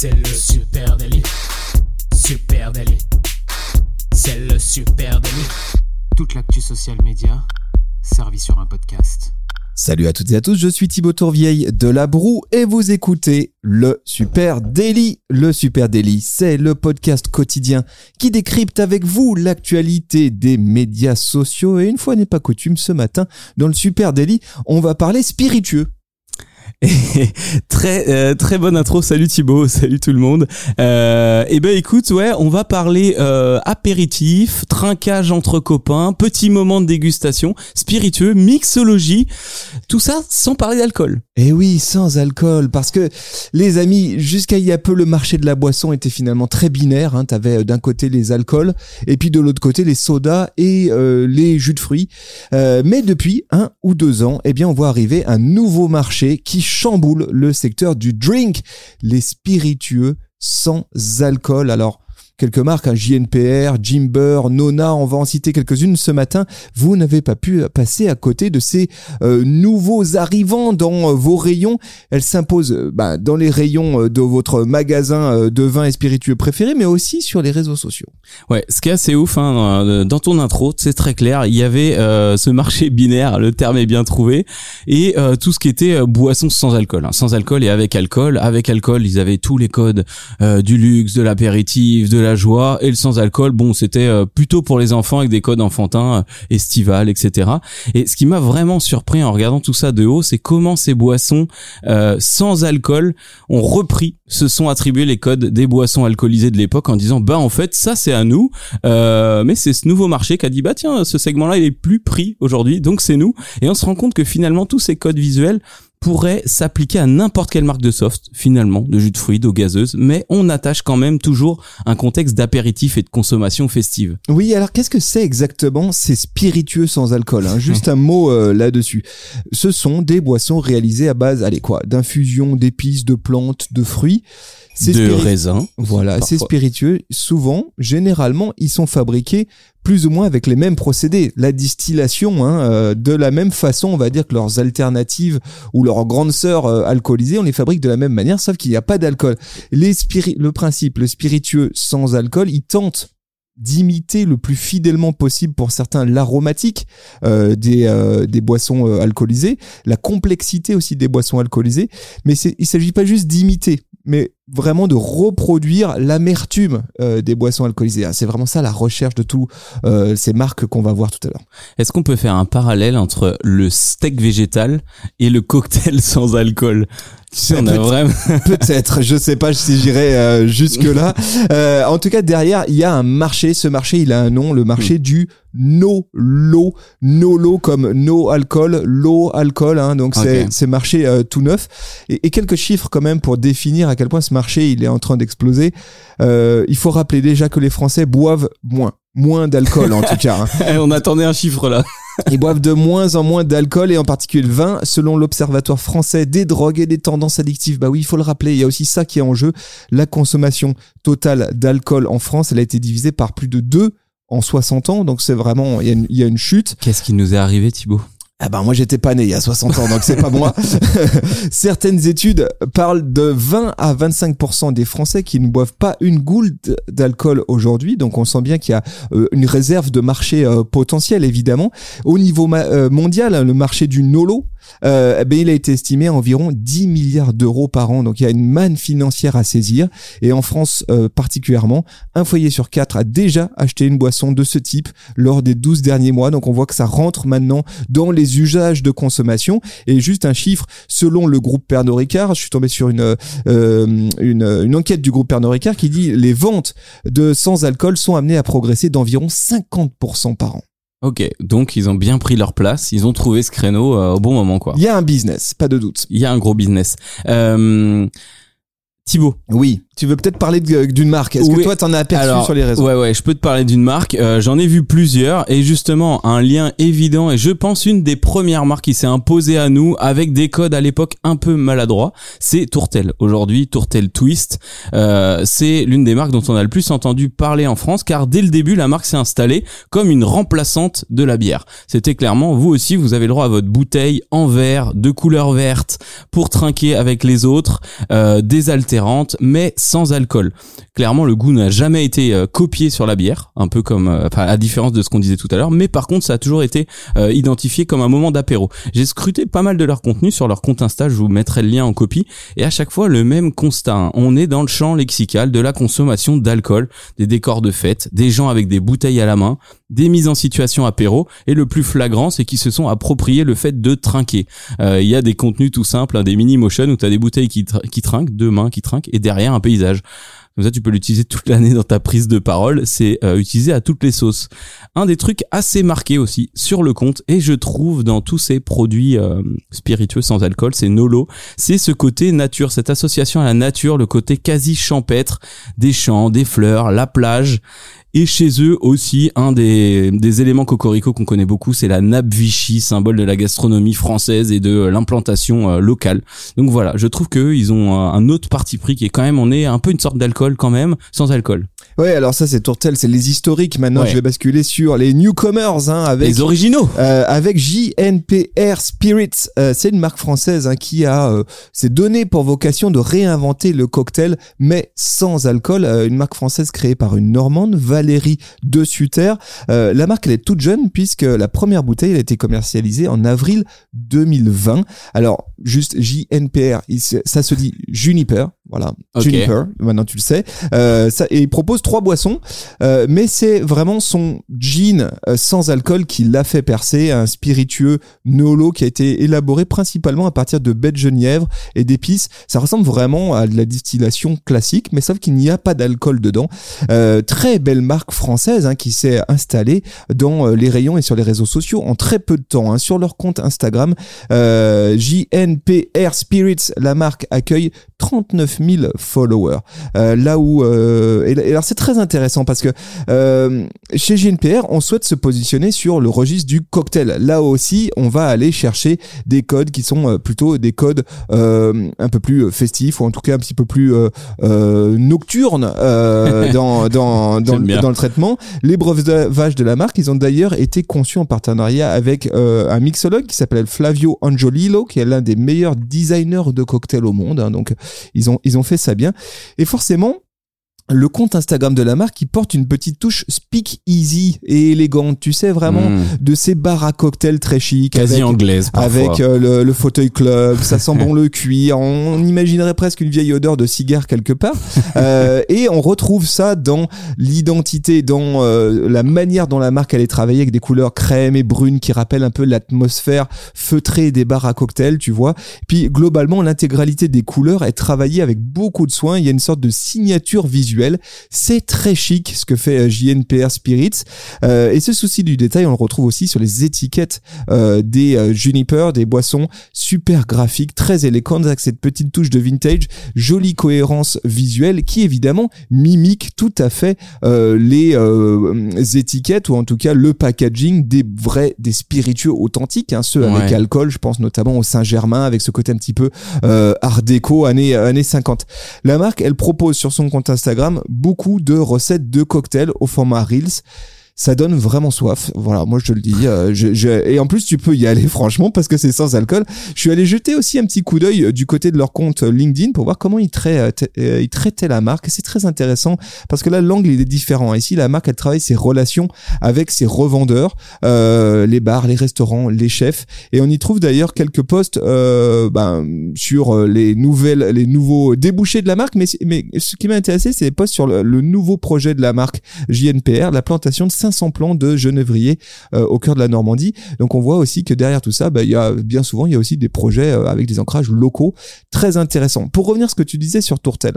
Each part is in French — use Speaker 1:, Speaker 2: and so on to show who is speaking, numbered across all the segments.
Speaker 1: C'est le super délit. Super délit. C'est le super délit.
Speaker 2: Toute l'actu social média servie sur un podcast.
Speaker 3: Salut à toutes et à tous, je suis Thibaut Tourvieille de La Broue et vous écoutez le Super Daily. Le Super Daily, c'est le podcast quotidien qui décrypte avec vous l'actualité des médias sociaux. Et une fois n'est pas coutume, ce matin, dans le Super Daily, on va parler spiritueux.
Speaker 4: très euh, très bonne intro. Salut Thibaut, salut tout le monde. Euh, et ben écoute, ouais, on va parler euh, apéritif, trinquage entre copains, petit moment de dégustation, spiritueux, mixologie, tout ça sans parler d'alcool.
Speaker 3: Et oui, sans alcool, parce que les amis, jusqu'à il y a peu, le marché de la boisson était finalement très binaire. Hein. T'avais euh, d'un côté les alcools et puis de l'autre côté les sodas et euh, les jus de fruits. Euh, mais depuis un ou deux ans, eh bien, on voit arriver un nouveau marché qui chamboule le secteur du drink, les spiritueux sans alcool. Alors, quelques marques, hein, JNPR, Jimber, Nona, on va en citer quelques-unes ce matin. Vous n'avez pas pu passer à côté de ces euh, nouveaux arrivants dans euh, vos rayons. Elles s'imposent euh, bah, dans les rayons de votre magasin de vin et spiritueux préféré, mais aussi sur les réseaux sociaux.
Speaker 4: Ouais, ce qui est assez ouf, hein, dans ton intro, c'est très clair, il y avait ce marché binaire, le terme est bien trouvé, et tout ce qui était boisson sans alcool, hein, sans alcool et avec alcool. Avec alcool, ils avaient tous les codes du luxe, de l'apéritif, de la la joie et le sans alcool bon c'était euh, plutôt pour les enfants avec des codes enfantins euh, estivales etc et ce qui m'a vraiment surpris en regardant tout ça de haut c'est comment ces boissons euh, sans alcool ont repris se sont attribués les codes des boissons alcoolisées de l'époque en disant bah en fait ça c'est à nous. Mais c'est ce nouveau marché qui a dit bah tiens ce segment là il est plus pris aujourd'hui donc c'est nous. Et on se rend compte que finalement tous ces codes visuels pourrait s'appliquer à n'importe quelle marque de soft, finalement, de jus de fruits, d'eau gazeuse, mais on attache quand même toujours un contexte d'apéritif et de consommation festive.
Speaker 3: Oui, alors qu'est-ce que c'est exactement ces spiritueux sans alcool hein? Juste un mot euh, là-dessus. Ce sont des boissons réalisées à base, allez quoi, d'infusions d'épices, de plantes, de fruits
Speaker 4: de raisins.
Speaker 3: Voilà, c'est spiritueux. Souvent, généralement, ils sont fabriqués plus ou moins avec les mêmes procédés. La distillation, hein, euh, de la même façon, on va dire que leurs alternatives ou leurs grandes sœurs euh, alcoolisées, on les fabrique de la même manière, sauf qu'il n'y a pas d'alcool. Le principe, le spiritueux sans alcool, il tente d'imiter le plus fidèlement possible pour certains l'aromatique euh, des, euh, des boissons euh, alcoolisées, la complexité aussi des boissons alcoolisées, mais il s'agit pas juste d'imiter, mais vraiment de reproduire l'amertume des boissons alcoolisées. Ah, c'est vraiment ça la recherche de tous ces marques qu'on va voir tout à l'heure.
Speaker 4: Est-ce qu'on peut faire un parallèle entre le steak végétal et le cocktail sans alcool?
Speaker 3: On a vraiment peut-être, je sais pas si j'irai euh, jusque là. Euh, en tout cas, derrière, il y a un marché. Ce marché, il a un nom, le marché hmm. du no low, no low comme no alcool, low alcool. Hein, donc c'est c'est marché euh, tout neuf. Et, et, quelques chiffres quand même pour définir à quel point ce marché il est en train d'exploser. il faut rappeler déjà que les Français boivent moins moins d'alcool en tout cas.
Speaker 4: Hein. On attendait un chiffre là.
Speaker 3: Ils boivent de moins en moins d'alcool et en particulier le vin, selon l'Observatoire français des drogues et des tendances addictives. Bah oui, il faut le rappeler, il y a aussi ça qui est en jeu. La consommation totale d'alcool en France, elle a été divisée par plus de 2 en 60 ans, donc c'est vraiment, il y, a une, il y a une chute.
Speaker 4: Qu'est-ce qui nous est arrivé Thibaut?
Speaker 3: Ah ben moi j'étais pas né il y a 60 ans donc c'est pas moi. Certaines études parlent de 20 à 25% des Français qui ne boivent pas une goutte d'alcool aujourd'hui donc on sent bien qu'il y a euh, une réserve de marché euh, potentiel évidemment. Au niveau euh, mondial le marché du nolo euh, ben, il a été estimé à environ 10 milliards d'euros par an. Donc il y a une manne financière à saisir. Et en France particulièrement, un foyer sur quatre a déjà acheté une boisson de ce type lors des 12 derniers mois. Donc on voit que ça rentre maintenant dans les usages de consommation. Et juste un chiffre, selon le groupe Pernod Ricard, je suis tombé sur une, euh, une, une enquête du groupe Pernod Ricard qui dit les ventes de sans alcool sont amenées à progresser d'environ 50% par an.
Speaker 4: Ok, donc ils ont bien pris leur place, ils ont trouvé ce créneau euh, au bon moment quoi.
Speaker 3: Il y a un business, pas de doute.
Speaker 4: Il y a un gros business. Euh, Thibaut.
Speaker 3: Oui. Tu veux peut-être parler d'une marque. Est-ce que toi t'en as aperçu sur les réseaux
Speaker 4: Ouais ouais, je peux te parler d'une marque. Euh, j'en ai vu plusieurs et justement un lien évident et je pense une des premières marques qui s'est imposée à nous avec des codes à l'époque un peu maladroits, c'est Tourtel. Aujourd'hui, Tourtel Twist, euh, c'est l'une des marques dont on a le plus entendu parler en France car dès le début la marque s'est installée comme une remplaçante de la bière. C'était clairement vous aussi vous avez le droit à votre bouteille en verre de couleur verte pour trinquer avec les autres, euh, mais sans alcool. Clairement, le goût n'a jamais été euh, copié sur la bière, un peu comme, euh, enfin, à différence de ce qu'on disait tout à l'heure. Mais par contre, ça a toujours été euh, identifié comme un moment d'apéro. J'ai scruté pas mal de leur contenu sur leur compte Insta. Je vous mettrai le lien en copie. Et à chaque fois, le même constat. hein. On est dans le champ lexical de la consommation d'alcool, des décors de fête, des gens avec des bouteilles à la main, des mises en situation apéro. Et le plus flagrant, c'est qu'ils se sont appropriés le fait de trinquer. Euh, Il y a des contenus tout simples, hein, des mini motion où tu as des bouteilles qui trinquent, deux mains qui trinquent, et derrière un paysage. Comme ça, tu peux l'utiliser toute l'année dans ta prise de parole. C'est euh, utilisé à toutes les sauces. Un des trucs assez marqués aussi sur le compte, et je trouve dans tous ces produits euh, spiritueux sans alcool, c'est Nolo. C'est ce côté nature, cette association à la nature, le côté quasi champêtre des champs, des fleurs, la plage. Et chez eux aussi, un des, des éléments cocorico qu'on connaît beaucoup, c'est la nappe Vichy, symbole de la gastronomie française et de euh, l'implantation euh, locale. Donc voilà, je trouve qu'eux, ils ont euh, un autre parti pris qui est quand même, on est un peu une sorte d'alcool quand même, sans alcool.
Speaker 3: Ouais, alors ça c'est Tourtel, c'est les historiques. Maintenant,
Speaker 4: Ouais.
Speaker 3: je vais basculer sur les newcomers hein, avec
Speaker 4: Les originaux
Speaker 3: Euh, avec JNPR Spirits, Euh, c'est une marque française hein, qui a euh, s'est donné pour vocation de réinventer le cocktail, mais sans alcool. Euh, une marque française créée par une Normande, Valérie de Sutter. Euh, la marque elle est toute jeune puisque la première bouteille elle a été commercialisée en avril 2020. Alors juste JNPR, ça se dit Juniper, voilà,
Speaker 4: Ok.
Speaker 3: Juniper. Maintenant tu le sais. Euh, ça, et il propose trois boissons, euh, mais c'est vraiment son gin euh, sans alcool qui l'a fait percer, un spiritueux Nolo qui a été élaboré principalement à partir de baies de genièvre et d'épices. Ça ressemble vraiment à de la distillation classique, mais sauf qu'il n'y a pas d'alcool dedans. Euh, très belle marque française hein, qui s'est installée dans euh, les rayons et sur les réseaux sociaux en très peu de temps. hein. Sur leur compte Instagram, euh, JNPR Spirits, la marque accueille 39 000 followers. Euh, là où euh, et, et alors c'est très intéressant parce que euh, chez JNPR on souhaite se positionner sur le registre du cocktail. Là aussi on va aller chercher des codes qui sont euh, plutôt des codes euh, un peu plus festifs ou en tout cas un petit peu plus euh, nocturnes euh, dans dans dans, dans le traitement. Les breuvages de la marque ils ont d'ailleurs été conçus en partenariat avec un mixologue qui s'appelle Flavio Angiolillo qui est l'un des meilleurs designers de cocktails au monde. hein. donc ils ont ils ont fait ça bien. Et forcément, le compte Instagram de la marque qui porte une petite touche speak easy et élégante, tu sais vraiment
Speaker 4: Mmh.
Speaker 3: de ces bars à cocktails très chics
Speaker 4: quasi
Speaker 3: avec,
Speaker 4: anglaise parfois.
Speaker 3: avec euh, le, le fauteuil club, ça sent bon le cuir, on imaginerait presque une vieille odeur de cigare quelque part. Euh, et on retrouve ça dans l'identité, dans euh, la manière dont la marque allait travailler avec des couleurs crème et brune qui rappellent un peu l'atmosphère feutrée des bars à cocktails, tu vois. Puis globalement, l'intégralité des couleurs est travaillée avec beaucoup de soin. Il y a une sorte de signature visuelle. C'est très chic ce que fait euh, JNPR Spirits. Euh, et ce souci du détail, on le retrouve aussi sur les étiquettes euh, des euh, Juniper, des boissons super graphiques, très élégantes avec cette petite touche de vintage, jolie cohérence visuelle qui évidemment mimique tout à fait les étiquettes ou en tout cas le packaging des vrais, des spiritueux authentiques, hein, ceux avec alcool. Je pense notamment au Saint-Germain avec ce côté un petit peu art déco années années 50. La marque, elle propose sur son compte Instagram beaucoup de recettes de cocktails au format Reels. Ça donne vraiment soif. Voilà, moi je te le dis. euh, je, je- et en plus, tu peux y aller franchement parce que c'est sans alcool. Je suis allé jeter aussi un petit coup d'œil euh, du côté de leur compte euh, LinkedIn pour voir comment ils, traitaient, t- euh, ils traitaient la marque. C'est très intéressant parce que là, l'angle il est différent. Ici, la marque elle travaille ses relations avec ses revendeurs, euh, les bars, les restaurants, les chefs. Et on y trouve d'ailleurs quelques posts euh, ben, sur les nouvelles, les nouveaux débouchés de la marque. Mais, ce qui m'a intéressé, c'est les posts sur le, nouveau projet de la marque JNPR, la plantation de 500 plants de genévrier euh, au cœur de la Normandie. Donc on voit aussi que derrière tout ça, bah, il y a bien souvent il y a aussi des projets euh, avec des ancrages locaux très intéressants. Pour revenir à ce que tu disais sur Tourtel.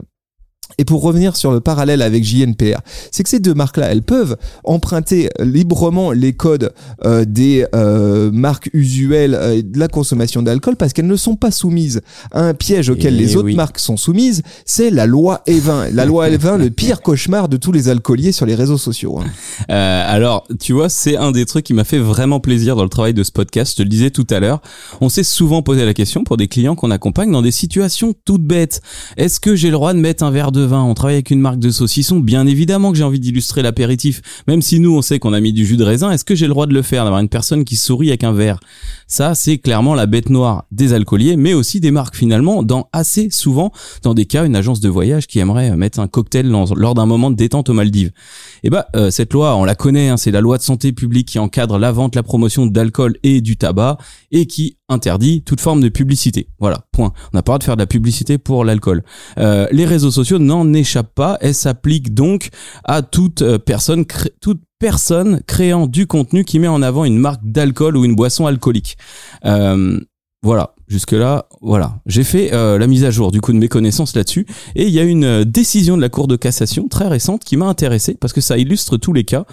Speaker 3: Et pour revenir sur le parallèle avec JNPR, c'est que ces deux marques-là, elles peuvent emprunter librement les codes euh, des euh, marques usuelles euh, de la consommation d'alcool parce qu'elles ne sont pas soumises à un piège auquel
Speaker 4: Eh
Speaker 3: les autres
Speaker 4: oui.
Speaker 3: marques sont soumises. C'est la loi E20. La loi E20, le pire cauchemar de tous les alcooliers sur les réseaux sociaux. hein.
Speaker 4: Euh, alors, tu vois, c'est un des trucs qui m'a fait vraiment plaisir dans le travail de ce podcast. Je te le disais tout à l'heure. On s'est souvent posé la question pour des clients qu'on accompagne dans des situations toutes bêtes. Est-ce que j'ai le droit de mettre un verre de vin, on travaille avec une marque de saucisson, bien évidemment que j'ai envie d'illustrer l'apéritif. Même si nous, on sait qu'on a mis du jus de raisin, est-ce que j'ai le droit de le faire, d'avoir une personne qui sourit avec un verre? Ça, c'est clairement la bête noire des alcooliers, mais aussi des marques finalement, dans assez souvent, dans des cas, une agence de voyage qui aimerait mettre un cocktail lors d'un moment de détente aux Maldives. Et bah, euh, cette loi, on la connaît, hein, c'est la loi de santé publique qui encadre la vente, la promotion d'alcool et du tabac, et qui interdit toute forme de publicité. Voilà, point. On n'a pas le droit de faire de la publicité pour l'alcool. Euh, les réseaux sociaux n'en échappent pas. Elles s'appliquent donc à toute euh, personne, toute personne créant du contenu qui met en avant une marque d'alcool ou une boisson alcoolique. Euh, voilà, jusque là, voilà. J'ai fait euh, la mise à jour du coup de mes connaissances là-dessus et il y a une euh, décision de la Cour de cassation très récente qui m'a intéressé parce que ça illustre tous les cas.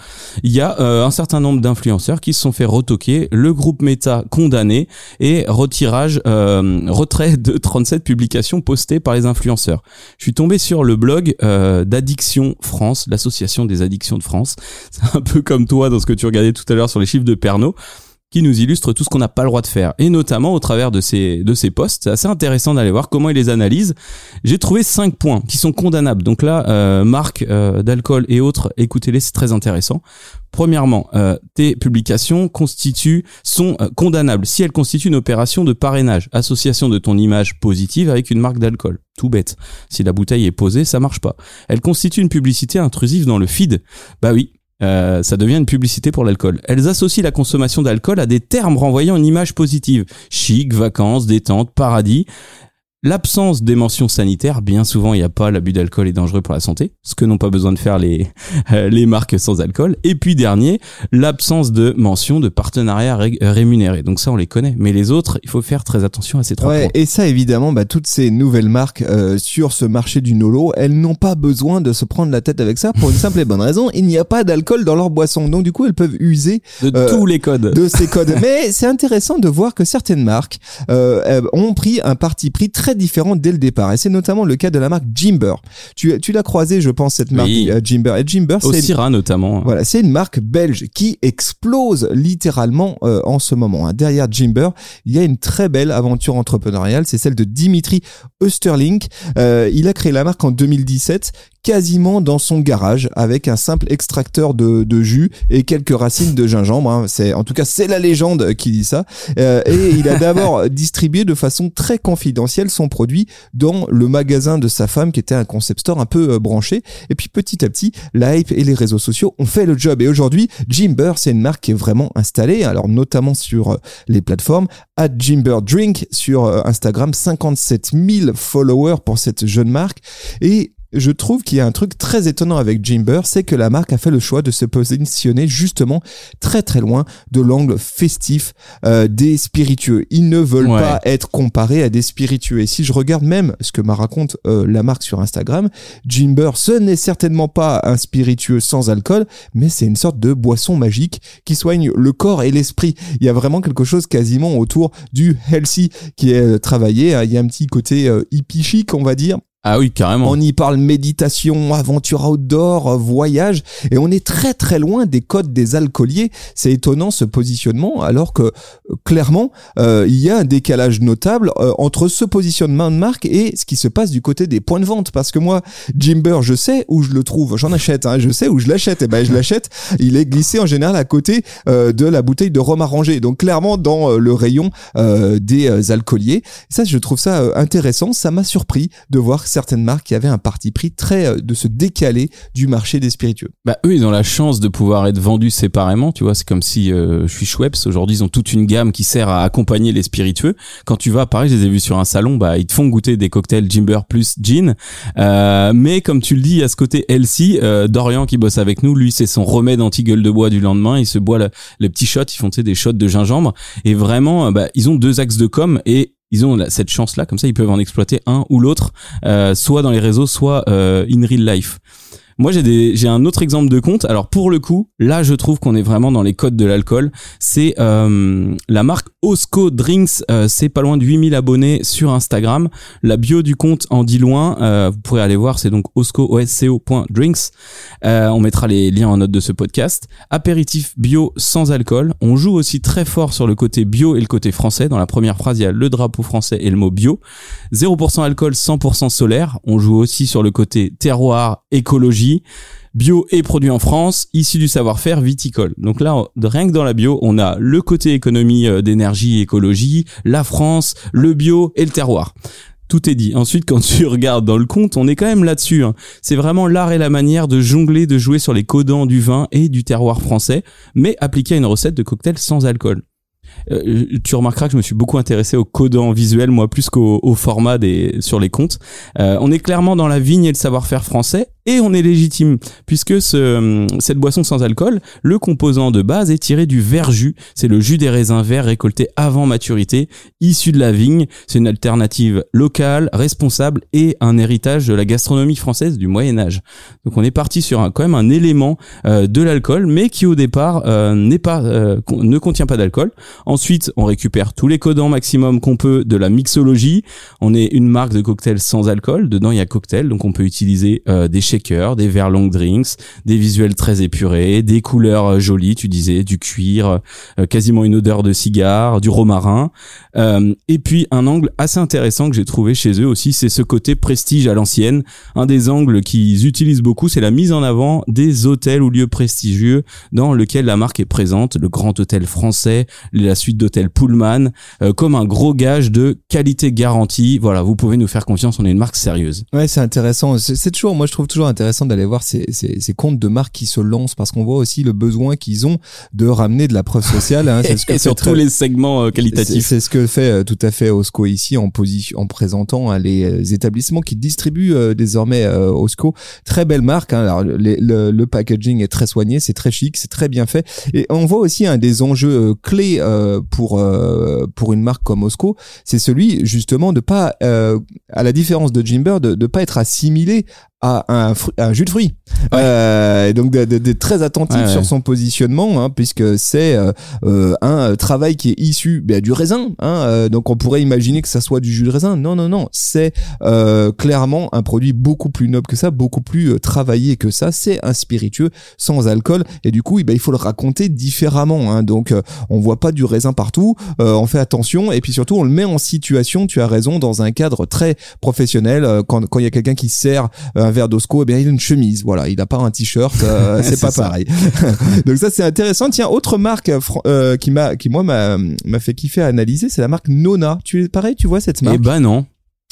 Speaker 4: Il y a euh, un certain nombre d'influenceurs qui se sont fait retoquer, le groupe Meta condamné et retirage, retrait de 37 publications postées par les influenceurs. Je suis tombé sur le blog d'Addiction France, l'association des addictions de France. C'est un peu comme toi dans ce que tu regardais tout à l'heure sur les chiffres de Pernod qui nous illustre tout ce qu'on n'a pas le droit de faire. Et notamment au travers de ces de ces posts c'est assez intéressant d'aller voir comment il les analyse j'ai trouvé cinq points qui sont condamnables. Donc là euh, marque euh, d'alcool et autres écoutez-les c'est très intéressant. Premièrement euh, tes publications constituent sont euh, condamnables si elles constituent une opération de parrainage association de ton image positive avec une marque d'alcool. Tout bête. Si la bouteille est posée ça marche pas. Elle constitue une publicité intrusive dans le feed. Bah oui euh, ça devient une publicité pour l'alcool. Elles associent la consommation d'alcool à des termes renvoyant une image positive. Chic, vacances, détente, paradis. L'absence des mentions sanitaires, bien souvent il n'y a pas l'abus d'alcool est dangereux pour la santé, ce que n'ont pas besoin de faire les euh, les marques sans alcool. Et puis dernier, l'absence de mention de partenariat rémunéré. Donc ça on les connaît, mais les autres, il faut faire très attention à ces trois
Speaker 3: ouais, Et ça évidemment, bah, toutes ces nouvelles marques euh, sur ce marché du nolo, elles n'ont pas besoin de se prendre la tête avec ça pour une simple et bonne raison, il n'y a pas d'alcool dans leur boisson. Donc du coup elles peuvent user
Speaker 4: de euh, tous les codes,
Speaker 3: de ces codes. mais c'est intéressant de voir que certaines marques ont pris un parti pris très différent dès le départ. Et c'est notamment le cas de la marque Jimber. Tu, tu l'as croisé, je pense, cette marque euh, Jimber. Et Jimber,
Speaker 4: c'est notamment.
Speaker 3: Voilà, c'est une marque belge qui explose littéralement euh, en ce moment. Hein. Derrière Jimber, il y a une très belle aventure entrepreneuriale. C'est celle de Dimitri Österling. Euh, il a créé la marque en 2017 quasiment dans son garage avec un simple extracteur de, de jus et quelques racines de gingembre. Hein. C'est en tout cas c'est la légende qui dit ça. Euh, et il a d'abord distribué de façon très confidentielle son produit dans le magasin de sa femme qui était un concept store un peu euh, branché. Et puis petit à petit, la hype et les réseaux sociaux ont fait le job. Et aujourd'hui, Jimber c'est une marque qui est vraiment installée. Alors notamment sur euh, les plateformes. At Jimber Drink sur Instagram, 57 000 followers pour cette jeune marque. Et je trouve qu'il y a un truc très étonnant avec Jimber, c'est que la marque a fait le choix de se positionner justement très très loin de l'angle festif euh, des spiritueux. Ils ne veulent pas être comparés à des spiritueux. Et si je regarde même ce que m'a raconte euh, la marque sur Instagram, Jimber, ce n'est certainement pas un spiritueux sans alcool, mais c'est une sorte de boisson magique qui soigne le corps et l'esprit. Il y a vraiment quelque chose quasiment autour du healthy qui est euh, travaillé. Il y a un petit côté hippie chic, on va dire
Speaker 4: ah oui, carrément.
Speaker 3: On y parle méditation, aventure outdoor, voyage, et on est très très loin des codes des alcooliers. C'est étonnant ce positionnement, alors que euh, clairement, euh, il y a un décalage notable euh, entre ce positionnement de marque et ce qui se passe du côté des points de vente. Parce que moi, Jimber, je sais où je le trouve, j'en achète, hein, je sais où je l'achète, et ben je l'achète. Il est glissé en général à côté de la bouteille de rhum arrangé, donc clairement dans le rayon des alcooliers. Ça, je trouve ça intéressant. Ça m'a surpris de voir certaines marques qui avaient un parti pris très euh, de se décaler du marché des spiritueux.
Speaker 4: Bah eux ils ont la chance de pouvoir être vendus séparément, tu vois, c'est comme si euh, je suis Schweppes. Aujourd'hui ils ont toute une gamme qui sert à accompagner les spiritueux. Quand tu vas pareil, je les ai vus sur un salon, bah ils te font goûter des cocktails Jimber plus gin. Euh, mais comme tu le dis, à ce côté Elsie, euh, Dorian qui bosse avec nous, lui c'est son remède anti-gueule de bois du lendemain, il se boit les petits shots, ils font des shots de gingembre. Et vraiment bah, ils ont deux axes de com. Et ils ont cette chance là comme ça ils peuvent en exploiter un ou l'autre euh, soit dans les réseaux soit euh, in real life Moi, j'ai un autre exemple de compte. Alors pour le coup, là, je trouve qu'on est vraiment dans les codes de l'alcool. C'est euh, la marque Osco Drinks. Euh, c'est pas loin de 8000 abonnés sur Instagram. La bio du compte en dit loin. Euh, vous pourrez aller voir. C'est donc osco.drinks. Euh, on mettra les liens en note de ce podcast. Apéritif bio sans alcool. On joue aussi très fort sur le côté bio et le côté français. Dans la première phrase, il y a le drapeau français et le mot bio. 0% alcool, 100% solaire. On joue aussi sur le côté terroir, écologie, bio et produit en France, issu du savoir-faire viticole. Donc là, rien que dans la bio, on a le côté économie euh, d'énergie, écologie, la France, le bio et le terroir. Tout est dit. Ensuite, quand tu regardes dans le compte, on est quand même là-dessus. hein. C'est vraiment l'art et la manière de jongler, de jouer sur les codants du vin et du terroir français, mais appliqué à une recette de cocktail sans alcool. Euh, tu remarqueras que je me suis beaucoup intéressé au codant visuel, moi plus qu'au au format des sur les comptes. Euh, on est clairement dans la vigne et le savoir-faire français, et on est légitime puisque ce, cette boisson sans alcool, le composant de base est tiré du verjus. C'est le jus des raisins verts récolté avant maturité, issu de la vigne. C'est une alternative locale, responsable et un héritage de la gastronomie française du Moyen Âge. Donc on est parti sur un, quand même un élément euh, de l'alcool, mais qui au départ euh, n'est pas euh, ne contient pas d'alcool. Ensuite, on récupère tous les codants maximum qu'on peut de la mixologie. On est une marque de cocktail sans alcool. Dedans, il y a cocktail, donc on peut utiliser euh, des shakers, des verres long drinks, des visuels très épurés, des couleurs euh, jolies, tu disais, du cuir, euh, quasiment une odeur de cigare, du romarin. Euh, et puis un angle assez intéressant que j'ai trouvé chez eux aussi, c'est ce côté prestige à l'ancienne. Un des angles qu'ils utilisent beaucoup, c'est la mise en avant des hôtels ou lieux prestigieux dans lequel la marque est présente, le Grand Hôtel Français, la suite d'hôtels Pullman, comme un gros gage de qualité garantie. Voilà, vous pouvez nous faire confiance, on est une marque sérieuse.
Speaker 3: Ouais, c'est intéressant. C'est toujours, moi, je trouve toujours intéressant d'aller voir ces, ces, ces comptes de marques qui se lancent parce qu'on voit aussi le besoin qu'ils ont de ramener de la preuve sociale. Hein, c'est ce que
Speaker 4: et sur tous les segments euh, qualitatifs.
Speaker 3: c'est ce que fait euh, tout à fait Osco ici en position, en présentant hein, les euh, établissements qui distribuent euh, désormais euh, Osco. Très belle marque. Hein, alors les- le, le packaging est très soigné, c'est très chic, c'est très bien fait. Et on voit aussi un des enjeux clés euh, pour pour une marque comme Osco, c'est celui justement de pas, à la différence de Jimber, de, de pas être assimilé à un, un jus de fruits. Euh, donc de- de- d'être très attentif
Speaker 4: Ouais,
Speaker 3: sur son positionnement, hein, puisque c'est euh, euh, un travail qui est issu ben, du raisin. Hein, euh, donc on pourrait imaginer que ça soit du jus de raisin. Non, non, non. C'est euh, clairement un produit beaucoup plus noble que ça, beaucoup plus euh, travaillé que ça. C'est un spiritueux sans alcool. Et du coup, eh ben, il faut le raconter différemment. Hein. Donc euh, on voit pas du raisin partout. Euh, on fait attention. Et puis surtout, on le met en situation, tu as raison, dans un cadre très professionnel. Euh, Quand quand il y a quelqu'un qui sert euh, un verre d'osco, eh bien il a une chemise. Voilà, il n'a pas un t-shirt. euh, c'est pas
Speaker 4: ça.
Speaker 3: pareil. Donc ça c'est intéressant. Tiens, autre marque euh, euh, qui m'a qui moi m'a m'a fait kiffer à analyser, c'est la marque Nona. Tu es pareil, tu vois cette marque?
Speaker 4: Eh ben non.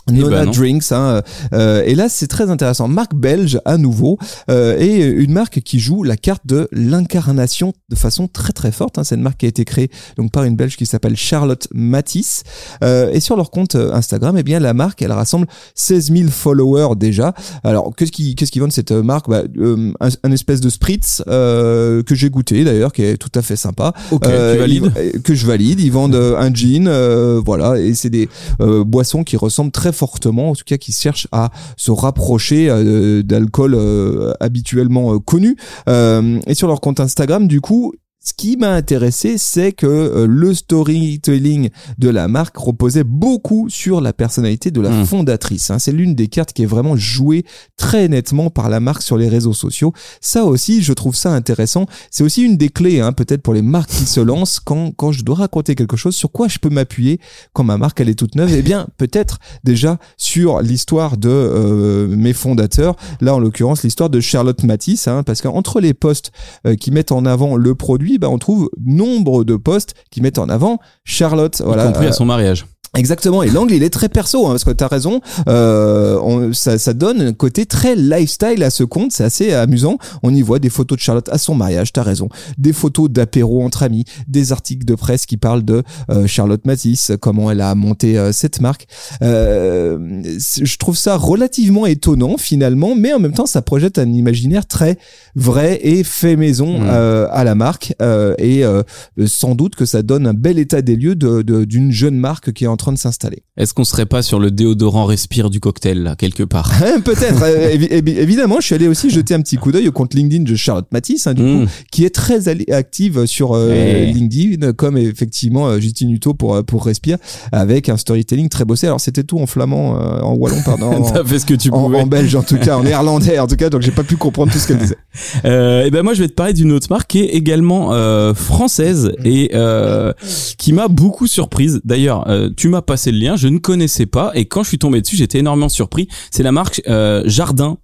Speaker 4: Eh
Speaker 3: Nona
Speaker 4: ben.
Speaker 3: Drinks. Hein, euh, et là, c'est très intéressant. Marque belge à nouveau euh, et une marque qui joue la carte de l'incarnation de façon très très forte. Hein. C'est une marque qui a été créée donc par une belge qui s'appelle Charlotte Matisse. Euh, et sur leur compte euh, Instagram, eh bien la marque, elle rassemble 16 000 followers déjà. Alors qu'est-ce qui qu'est-ce qui vend de cette euh, marque? Bah, euh, un, un espèce de spritz euh, que j'ai goûté d'ailleurs, qui est tout à fait sympa. Euh, ils- euh, que je valide. Ils vendent euh, un euh, voilà, et c'est des euh, boissons qui ressemblent très fortement, en tout cas qui cherchent à se rapprocher euh, d'alcool euh, habituellement euh, connu. Et sur leur compte Instagram, du coup. Ce qui m'a intéressé, c'est que euh, le storytelling de la marque reposait beaucoup sur la personnalité de la
Speaker 4: Mm.
Speaker 3: fondatrice. hein. C'est l'une des cartes qui est vraiment jouée très nettement par la marque sur les réseaux sociaux. Ça aussi, je trouve ça intéressant. C'est aussi une des clés, hein, peut-être pour les marques qui se lancent quand, quand je dois raconter quelque chose, sur quoi je peux m'appuyer quand ma marque elle est toute neuve? Eh bien, peut-être déjà sur l'histoire de euh, mes fondateurs. Là, en l'occurrence, l'histoire de Charlotte Matisse, hein, parce qu'entre les posts euh, qui mettent en avant le produit, bah, on trouve nombre de posts qui mettent en avant Charlotte.
Speaker 4: Y
Speaker 3: Voilà,
Speaker 4: compris
Speaker 3: euh,
Speaker 4: à son mariage.
Speaker 3: Exactement, et l'angle il est très perso, hein, parce que t'as raison, euh, on- ça, ça donne un côté très lifestyle à ce compte, c'est assez amusant. On y voit des photos de Charlotte à son mariage, t'as raison, des photos d'apéro entre amis, des articles de presse qui parlent de euh, Charlotte Matisse, comment elle a monté euh, cette marque. Euh, je trouve ça relativement étonnant finalement, mais en même temps ça projette un imaginaire très vrai et fait maison
Speaker 4: Mm.
Speaker 3: euh, à la marque, euh, et euh, sans doute que ça donne un bel état des lieux de- de- d'une jeune marque qui est en en train de s'installer.
Speaker 4: Est-ce qu'on serait pas sur le déodorant respire du cocktail là quelque part
Speaker 3: Hein, Peut-être, euh, évi- évi- évidemment, je suis allé aussi jeter un petit coup d'œil au compte LinkedIn de Charlotte Matisse, hein, du
Speaker 4: Mm.
Speaker 3: coup, qui est très active sur euh,
Speaker 4: Ouais.
Speaker 3: LinkedIn, comme effectivement euh, Justine Hutto pour pour Respire, avec un storytelling très bossé. Alors c'était tout en flamand, euh, en wallon, pardon, en,
Speaker 4: T'as fait ce que tu pouvais.
Speaker 3: en belge en tout cas, en néerlandais en tout cas, donc j'ai pas pu comprendre tout ce qu'elle disait.
Speaker 4: Euh, et ben moi je vais te parler d'une autre marque qui est également euh, française et euh, qui m'a beaucoup surprise. D'ailleurs, euh, tu m'as passé le lien, je ne connaissais pas et quand je suis tombé dessus, j'étais énormément surpris. C'est la marque euh, Jardin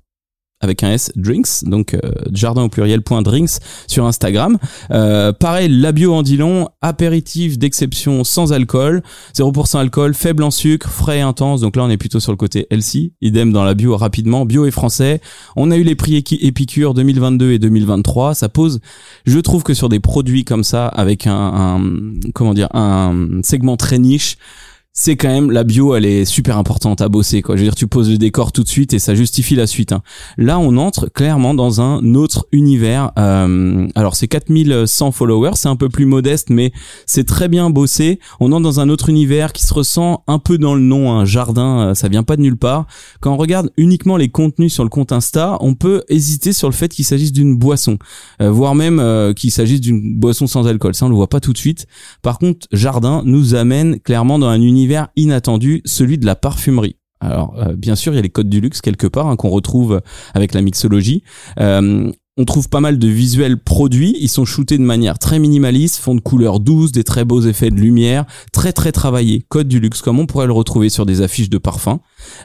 Speaker 4: avec un S drinks donc euh, jardin au pluriel point drinks sur Instagram euh, pareil la bio en dit long apéritif d'exception sans alcool 0% alcool faible en sucre frais et intense donc là on est plutôt sur le côté healthy idem dans la bio rapidement bio et français on a eu les prix Épicure 2022 et 2023. Ça pose, je trouve que sur des produits comme ça, avec un- comment dire, un segment très niche, c'est quand même la bio, elle est super importante à bosser. Quoi. Je veux dire, tu poses le décor tout de suite et ça justifie la suite. hein. Là, on entre clairement dans un autre univers. Euh, alors, c'est 4100 followers, c'est un peu plus modeste, mais c'est très bien bossé. On entre dans un autre univers qui se ressent un peu dans le nom. Un jardin, euh, ça vient pas de nulle part. Quand on regarde uniquement les contenus sur le compte Insta, on peut hésiter sur le fait qu'il s'agisse d'une boisson, euh, voire même euh, qu'il s'agisse d'une boisson sans alcool. Ça, on le voit pas tout de suite. Par contre, Jardin nous amène clairement dans un univers inattendu, celui de la parfumerie. Alors, euh, bien sûr, il y a les codes du luxe quelque part hein, qu'on retrouve avec la mixologie. Euh, on trouve pas mal de visuels produits. Ils sont shootés de manière très minimaliste, font de couleurs douces, des très beaux effets de lumière, très très travaillés. Code du luxe, comme on pourrait le retrouver sur des affiches de parfums.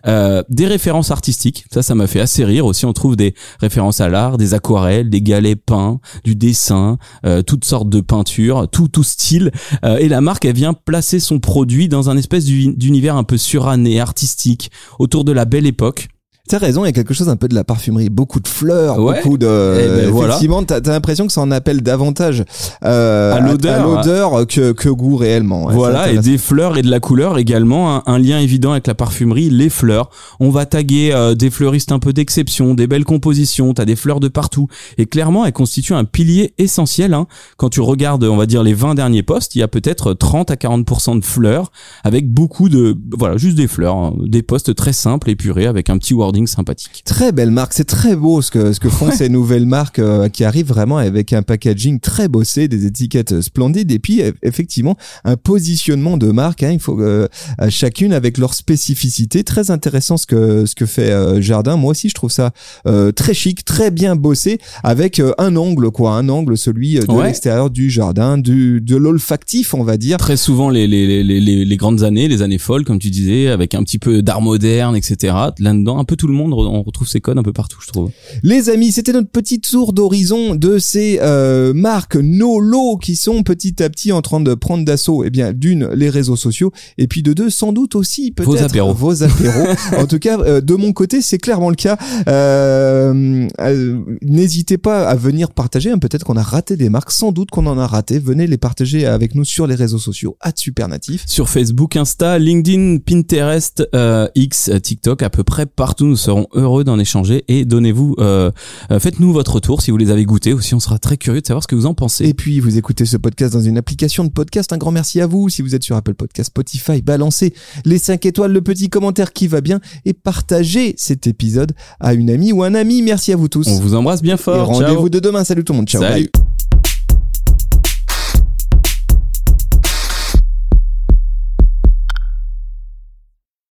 Speaker 4: Euh, des références artistiques, ça, ça m'a fait assez rire. Aussi, on trouve des références à l'art, des aquarelles, des galets peints, du dessin, euh, toutes sortes de peintures, tout tout style. Euh, et la marque, elle vient placer son produit dans un espèce d'uni- d'univers un peu suranné, artistique, autour de la belle époque.
Speaker 3: T'as raison, il y a quelque chose un peu de la parfumerie, beaucoup de fleurs,
Speaker 4: Ouais.
Speaker 3: beaucoup de.
Speaker 4: Eh ben, voilà.
Speaker 3: effectivement, t'as t'as l'impression que ça en appelle davantage euh,
Speaker 4: À l'odeur.
Speaker 3: à l'odeur que, que goût réellement. Ouais,
Speaker 4: voilà, et des fleurs et de la couleur également, un, un lien évident avec la parfumerie, les fleurs. On va taguer euh, des fleuristes un peu d'exception, des belles compositions, t'as des fleurs de partout. Et clairement, elles constituent un pilier essentiel. hein. Quand tu regardes, on va dire, les 20 derniers postes, il y a peut-être 30 à 40% de fleurs, avec beaucoup de... Voilà, juste des fleurs, hein. des postes très simples, épurés, avec un petit wording sympathique.
Speaker 3: Très belle marque, c'est très beau ce que ce que font ces nouvelles marques euh, qui arrivent vraiment avec un packaging très bossé, des étiquettes splendides et puis eff- effectivement un positionnement de marque. Hein, il faut euh, chacune avec leur spécificité. Très intéressant ce que ce que fait euh, Jardin. Moi aussi je trouve ça euh, très chic, très bien bossé avec euh, un angle quoi, un angle celui euh, de
Speaker 4: Ouais.
Speaker 3: l'extérieur du jardin, du de l'olfactif on va dire.
Speaker 4: Très souvent, les, les, les, les, les grandes années, les années folles, comme tu disais, avec un petit peu d'art moderne, etc. Là-dedans, un peu tout le monde, on retrouve ces codes un peu partout, je trouve.
Speaker 3: Les amis, c'était notre petit tour d'horizon de ces euh, marques Nolo qui sont petit à petit en train de prendre d'assaut, eh bien, d'une les réseaux sociaux et puis de deux, sans doute aussi peut-être
Speaker 4: Vos apéros.
Speaker 3: Vos apéros. en tout cas, euh, de mon côté, c'est clairement le cas. Euh, euh, N'hésitez pas à venir partager. hein, peut-être qu'on a raté des marques, sans doute qu'on en a raté. Venez les partager avec nous sur les réseaux sociaux à Supernatif.
Speaker 4: Sur Facebook, Insta, LinkedIn, Pinterest, X, TikTok, à peu près partout, nous serons heureux d'en échanger et donnez-vous, euh, euh, faites-nous votre retour si vous les avez goûtés aussi. On sera très curieux de savoir ce que vous en pensez.
Speaker 3: Et puis, vous écoutez ce podcast dans une application de podcast. Un grand merci à vous. Si vous êtes sur Apple Podcast, Spotify, balancez les 5 étoiles, le petit commentaire qui va bien et partagez cet épisode à une amie ou un ami. Merci à vous tous.
Speaker 4: On vous embrasse bien fort.
Speaker 3: rendez-vous de demain. Salut tout le monde. Ciao.
Speaker 4: Salut.
Speaker 3: bye.